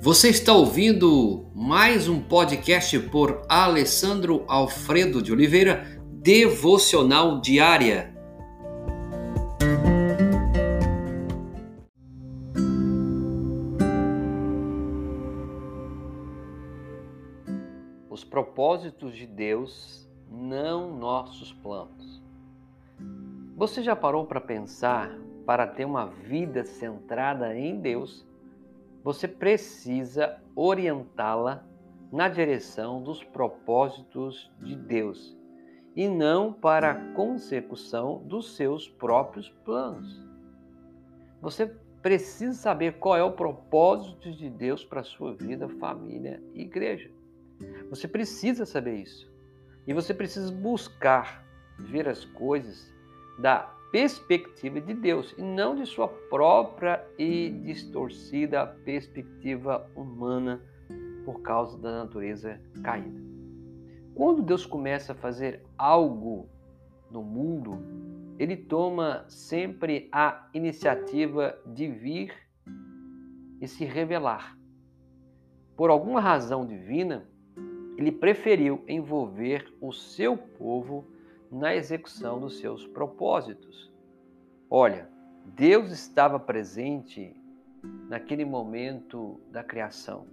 Você está ouvindo mais um podcast por Alessandro Alfredo de Oliveira, Devocional Diária. Os propósitos de Deus, não nossos planos. Você já parou para pensar para ter uma vida centrada em Deus? Você precisa orientá-la na direção dos propósitos de Deus e não para a consecução dos seus próprios planos. Você precisa saber qual é o propósito de Deus para a sua vida, família e igreja. Você precisa saber isso. E você precisa buscar ver as coisas da perspectiva de Deus e não de sua própria e distorcida perspectiva humana por causa da natureza caída. Quando Deus começa a fazer algo no mundo, ele toma sempre a iniciativa de vir e se revelar. Por alguma razão divina, ele preferiu envolver o seu povo na execução dos seus propósitos. Olha, Deus estava presente naquele momento da criação,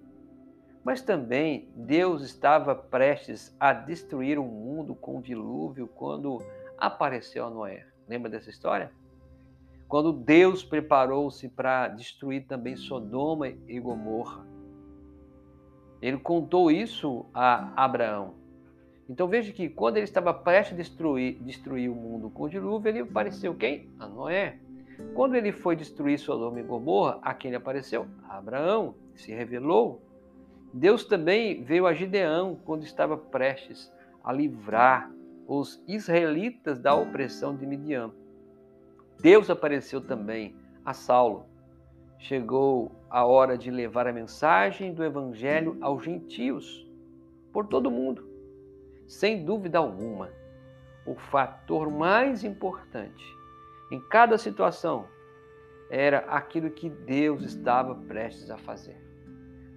mas também Deus estava prestes a destruir o mundo com o dilúvio quando apareceu Noé. Lembra dessa história? Quando Deus preparou-se para destruir também Sodoma e Gomorra. Ele contou isso a Abraão. Então veja que quando ele estava prestes a destruir, destruir o mundo com o dilúvio, ele apareceu quem? A Noé. Quando ele foi destruir Sodoma e Gomorra, a quem ele apareceu? A Abraão. Se revelou. Deus também veio a Gideão quando estava prestes a livrar os israelitas da opressão de Midian. Deus apareceu também a Saulo. Chegou a hora de levar a mensagem do evangelho aos gentios por todo o mundo. Sem dúvida alguma, o fator mais importante em cada situação era aquilo que Deus estava prestes a fazer.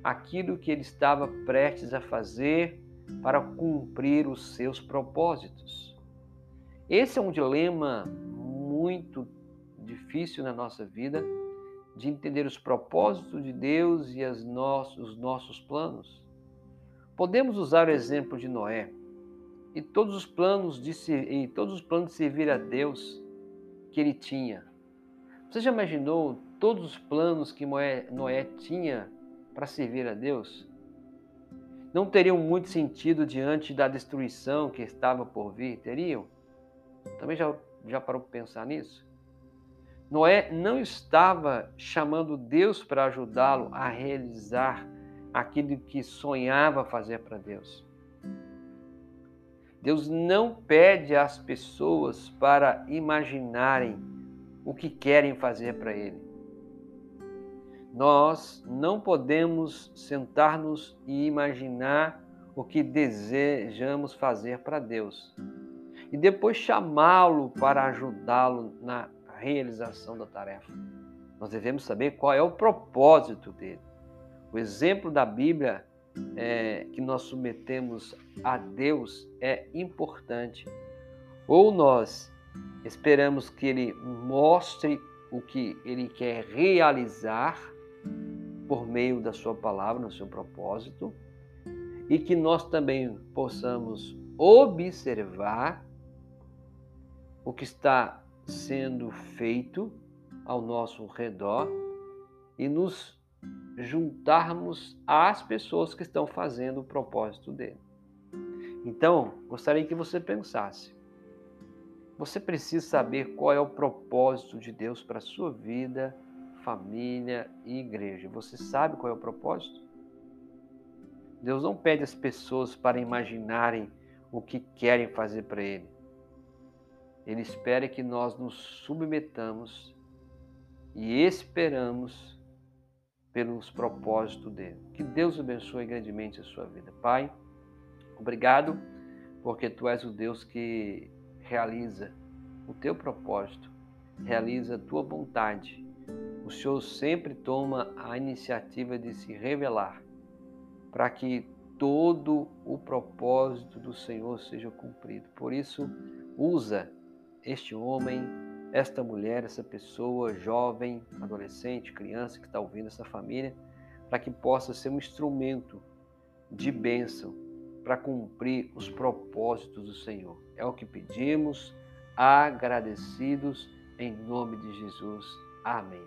Aquilo que ele estava prestes a fazer para cumprir os seus propósitos. Esse é um dilema muito difícil na nossa vida de entender os propósitos de Deus e os nossos planos. Podemos usar o exemplo de Noé e todos os planos de e todos os planos de servir a Deus que ele tinha. Você já imaginou todos os planos que Noé, Noé tinha para servir a Deus? Não teriam muito sentido diante da destruição que estava por vir? Teriam? Também já, já parou para pensar nisso? Noé não estava chamando Deus para ajudá-lo a realizar aquilo que sonhava fazer para Deus. Deus não pede às pessoas para imaginarem o que querem fazer para Ele. Nós não podemos sentar-nos e imaginar o que desejamos fazer para Deus e depois chamá-lo para ajudá-lo na realização da tarefa. Nós devemos saber qual é o propósito dele. O exemplo da Bíblia é, que nós submetemos a Deus é importante. Ou nós esperamos que Ele mostre o que Ele quer realizar por meio da Sua palavra, no seu propósito, e que nós também possamos observar o que está sendo feito ao nosso redor e nos juntarmos às pessoas que estão fazendo o propósito dele. Então, gostaria que você pensasse. Você precisa saber qual é o propósito de Deus para a sua vida, família e igreja. Você sabe qual é o propósito? Deus não pede às pessoas para imaginarem o que querem fazer para Ele. Ele espera que nós nos submetamos e esperamos pelos propósitos dele. Que Deus abençoe grandemente a sua vida. Pai, obrigado porque tu és o Deus que realiza o teu propósito, realiza a tua vontade, o Senhor sempre toma a iniciativa de se revelar para que todo o propósito do Senhor seja cumprido. Por isso, usa este homem, esta mulher, essa pessoa, jovem, adolescente, criança que está ouvindo essa família, para que possa ser um instrumento de bênção para cumprir os propósitos do Senhor. É o que pedimos, agradecidos em nome de Jesus. Amém.